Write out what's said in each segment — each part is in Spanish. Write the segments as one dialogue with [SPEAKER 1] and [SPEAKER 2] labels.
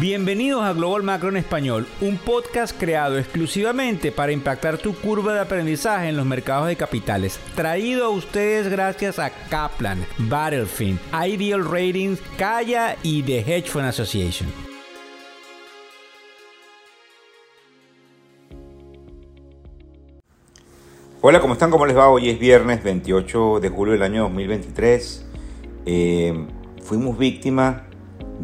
[SPEAKER 1] Bienvenidos a Global Macro en Español, un podcast creado exclusivamente para impactar tu curva de aprendizaje en los mercados de capitales. Traído a ustedes gracias a Kaplan, Battlefield, Ideal Ratings, Kaya y The Hedge Fund Association.
[SPEAKER 2] Hola, ¿cómo están? ¿Cómo les va? Hoy es viernes 28 de julio del año 2023. Eh, fuimos víctimas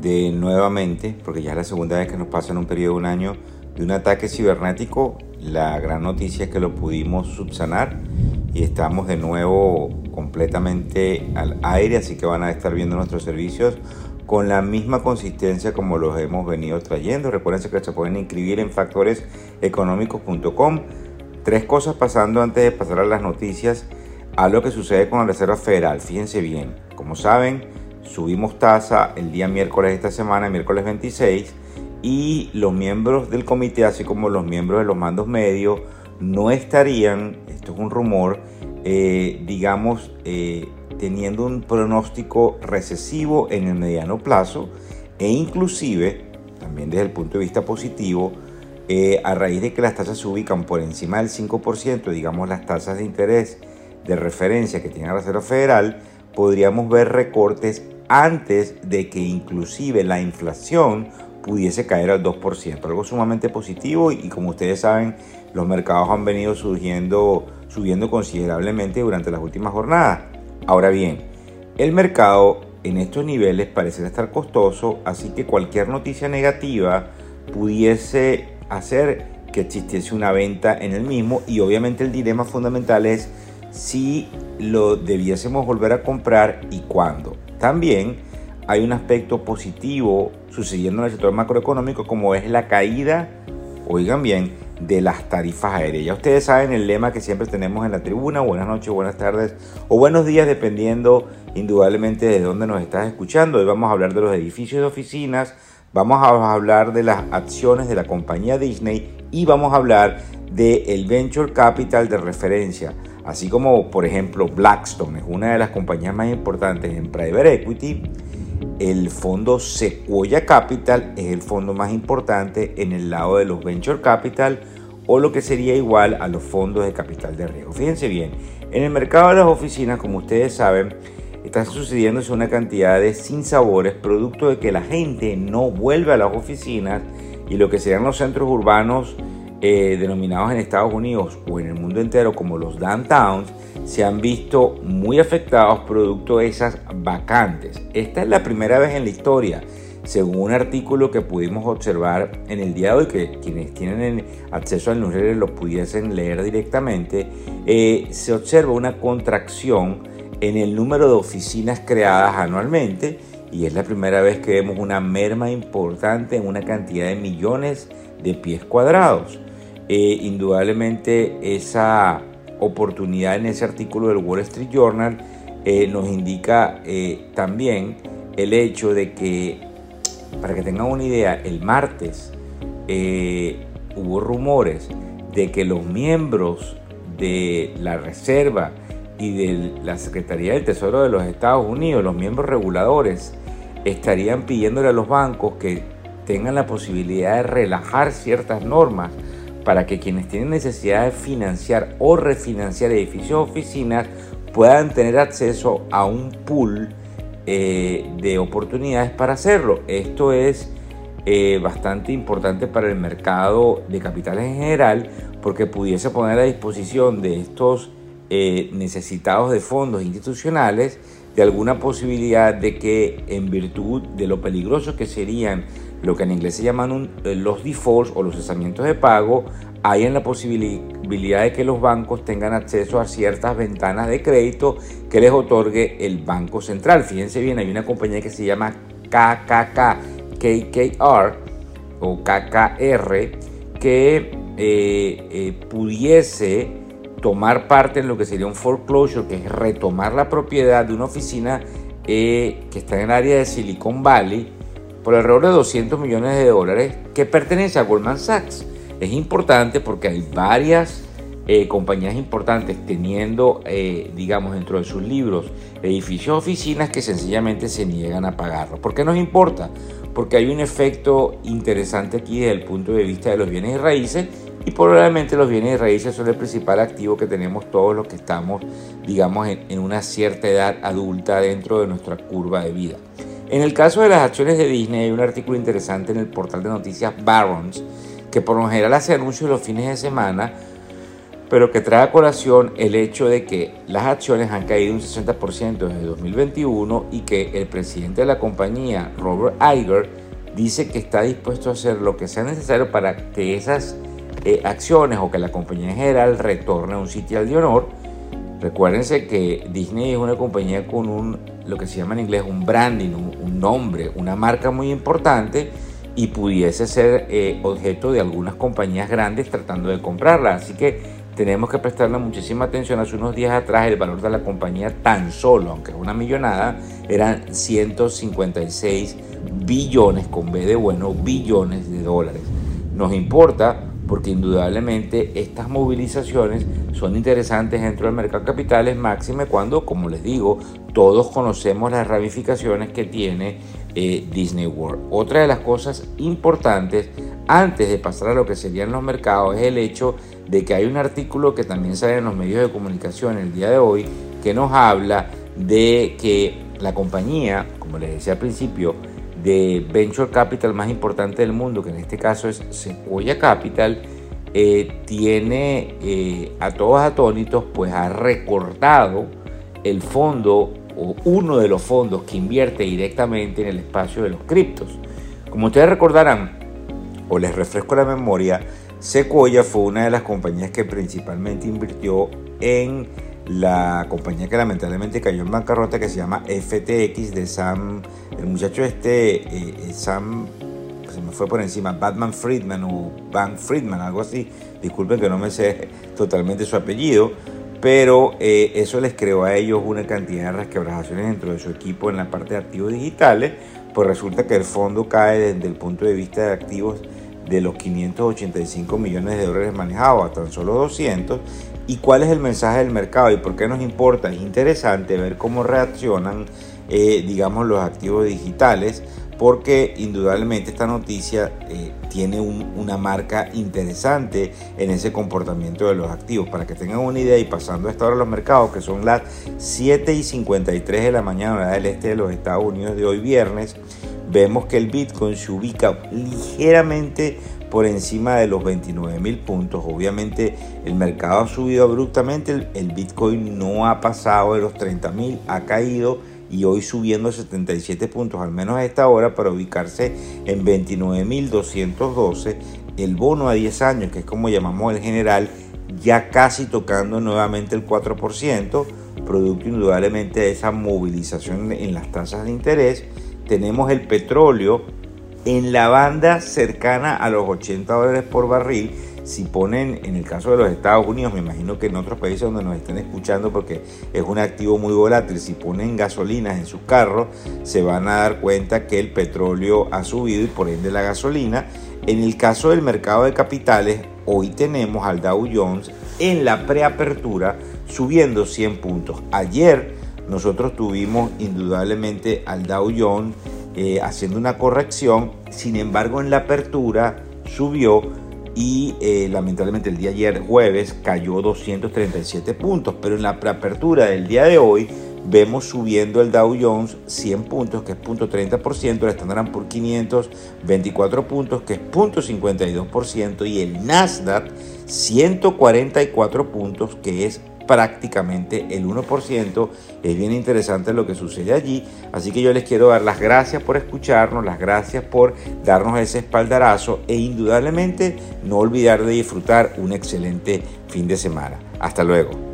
[SPEAKER 2] de nuevamente, porque ya es la segunda vez que nos pasa en un periodo de un año, de un ataque cibernético. La gran noticia es que lo pudimos subsanar y estamos de nuevo completamente al aire, así que van a estar viendo nuestros servicios con la misma consistencia como los hemos venido trayendo. Recuerden que se pueden inscribir en factoreseconómicos.com. Tres cosas pasando antes de pasar a las noticias a lo que sucede con la Reserva Federal. Fíjense bien, como saben, subimos tasa el día miércoles de esta semana, miércoles 26, y los miembros del comité, así como los miembros de los mandos medios, no estarían, esto es un rumor, eh, digamos, eh, teniendo un pronóstico recesivo en el mediano plazo e inclusive, también desde el punto de vista positivo, eh, a raíz de que las tasas se ubican por encima del 5%, digamos las tasas de interés de referencia que tiene la Reserva Federal, podríamos ver recortes antes de que inclusive la inflación pudiese caer al 2%, algo sumamente positivo y como ustedes saben, los mercados han venido subiendo considerablemente durante las últimas jornadas. Ahora bien, el mercado en estos niveles parece estar costoso, así que cualquier noticia negativa pudiese hacer que existiese una venta en el mismo y obviamente el dilema fundamental es si lo debiésemos volver a comprar y cuándo. También hay un aspecto positivo sucediendo en el sector macroeconómico como es la caída, oigan bien, de las tarifas aéreas. Ya ustedes saben el lema que siempre tenemos en la tribuna, buenas noches, buenas tardes o buenos días, dependiendo indudablemente de dónde nos estás escuchando. Hoy vamos a hablar de los edificios de oficinas, vamos a hablar de las acciones de la compañía Disney y vamos a hablar del el venture capital de referencia. Así como, por ejemplo, Blackstone es una de las compañías más importantes en private equity, el fondo Sequoia Capital es el fondo más importante en el lado de los venture capital o lo que sería igual a los fondos de capital de riesgo. Fíjense bien, en el mercado de las oficinas, como ustedes saben, está sucediéndose una cantidad de sinsabores producto de que la gente no vuelve a las oficinas y lo que serían los centros urbanos eh, denominados en Estados Unidos o en el mundo entero como los downtowns se han visto muy afectados producto de esas vacantes. Esta es la primera vez en la historia, según un artículo que pudimos observar en el día de hoy, que quienes tienen acceso al newsletter lo pudiesen leer directamente, eh, se observa una contracción en el número de oficinas creadas anualmente y es la primera vez que vemos una merma importante en una cantidad de millones de pies cuadrados. Eh, indudablemente esa oportunidad en ese artículo del Wall Street Journal eh, nos indica eh, también el hecho de que, para que tengan una idea, el martes hubo rumores de que los miembros de la Reserva y de la Secretaría del Tesoro de los Estados Unidos, los miembros reguladores, estarían pidiéndole a los bancos que tengan la posibilidad de relajar ciertas normas para que quienes tienen necesidad de financiar o refinanciar edificios o oficinas puedan tener acceso a un pool eh, de oportunidades para hacerlo. Esto es eh, bastante importante para el mercado de capitales en general porque pudiese poner a disposición de estos eh, necesitados de fondos institucionales de alguna posibilidad de que en virtud de lo peligroso que serían lo que en inglés se llaman eh, los defaults o los cesamientos de pago, hay en la posibilidad de que los bancos tengan acceso a ciertas ventanas de crédito que les otorgue el Banco Central. Fíjense bien, hay una compañía que se llama KKK, KKR o KKR, que eh, eh, pudiese tomar parte en lo que sería un foreclosure, que es retomar la propiedad de una oficina que está en el área de Silicon Valley por alrededor de 200 millones de dólares que pertenece a Goldman Sachs. Es importante porque hay varias eh, compañías importantes teniendo, eh, digamos, dentro de sus libros edificios oficinas que sencillamente se niegan a pagarlo. ¿Por qué nos importa? porque hay un efecto interesante aquí desde el punto de vista de los bienes y raíces y probablemente los bienes y raíces son el principal activo que tenemos todos los que estamos, digamos, en, una cierta edad adulta dentro de nuestra curva de vida. En el caso de las acciones de Disney hay un artículo interesante en el portal de noticias Barron's que por lo general hace anuncios los fines de semana, pero que trae a colación el hecho de que las acciones han caído un 60% desde 2021 y que el presidente de la compañía, Robert Iger, dice que está dispuesto a hacer lo que sea necesario para que esas eh, acciones o que la compañía en general retorne a un sitio de honor. Recuérdense que Disney es una compañía con un, lo que se llama en inglés un branding, un, nombre, una marca muy importante y pudiese ser eh, objeto de algunas compañías grandes tratando de comprarla. Así que tenemos que prestarle muchísima atención. Hace unos días atrás el valor de la compañía tan solo, aunque es una millonada, eran 156 billones, con B de bueno, billones de dólares. Nos importa porque indudablemente estas movilizaciones son interesantes dentro del mercado de capitales, máxime cuando, como les digo, todos conocemos las ramificaciones que tiene eh, Disney World. Otra de las cosas importantes antes de pasar a lo que serían los mercados es el hecho de que hay un artículo que también sale en los medios de comunicación el día de hoy que nos habla de que la compañía, como les decía al principio, de venture capital más importante del mundo, que en este caso es Sequoia Capital, eh, tiene eh, a todos atónitos, pues ha recortado el fondo o uno de los fondos que invierte directamente en el espacio de los criptos. Como ustedes recordarán, o les refresco la memoria, Sequoia fue una de las compañías que principalmente invirtió en la compañía que lamentablemente cayó en bancarrota que se llama FTX de Sam, el muchacho este, eh, eh, Sam, se me fue por encima, Batman Friedman o Van Friedman, algo así, disculpen que no me sé totalmente su apellido, pero eh, eso les creó a ellos una cantidad de resquebrajaciones dentro de su equipo en la parte de activos digitales, pues resulta que el fondo cae desde el punto de vista de activos de los 585 millones de dólares manejados a tan solo 200 y cuál es el mensaje del mercado y por qué nos importa. Es interesante ver cómo reaccionan, eh, digamos, los activos digitales, porque indudablemente esta noticia eh, tiene una marca interesante en ese comportamiento de los activos. Para que tengan una idea y pasando a esta hora los mercados, que son las 7 y 53 de la mañana, hora del este de los Estados Unidos de hoy viernes, vemos que el Bitcoin se ubica ligeramente por encima de los 29 mil puntos. Obviamente el mercado ha subido abruptamente, el, Bitcoin no ha pasado de los 30 mil, ha caído y hoy subiendo 77 puntos, al menos a esta hora, para ubicarse en 29.212. El bono a 10 años, que es como llamamos el general, ya casi tocando nuevamente el 4%, producto indudablemente de esa movilización en las tasas de interés. Tenemos el petróleo en la banda cercana a los 80 dólares por barril. Si ponen, en el caso de los Estados Unidos, me imagino que en otros países donde nos estén escuchando, porque es un activo muy volátil, si ponen gasolinas en sus carros, se van a dar cuenta que el petróleo ha subido y por ende la gasolina. En el caso del mercado de capitales, hoy tenemos al Dow Jones en la preapertura subiendo 100 puntos. Ayer nosotros tuvimos indudablemente al Dow Jones eh, haciendo una corrección, sin embargo en la apertura subió y eh, lamentablemente el día ayer jueves cayó 237 puntos, pero en la preapertura del día de hoy vemos subiendo el Dow Jones 100 puntos, que es 0.30%, el Standard por 500 24 puntos, que es 0.52%, y el Nasdaq 144 puntos, que es prácticamente el 1%. Es bien interesante lo que sucede allí. Así que yo les quiero dar las gracias por escucharnos, las gracias por darnos ese espaldarazo e indudablemente no olvidar de disfrutar un excelente fin de semana. Hasta luego.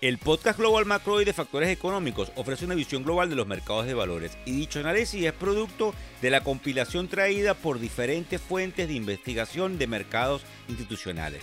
[SPEAKER 1] El podcast Global Macro de Factores Económicos ofrece una visión global de los mercados de valores y dicho análisis es producto de la compilación traída por diferentes fuentes de investigación de mercados institucionales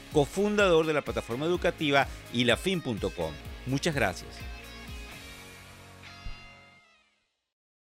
[SPEAKER 1] cofundador de la plataforma educativa ilafin.com. Muchas gracias.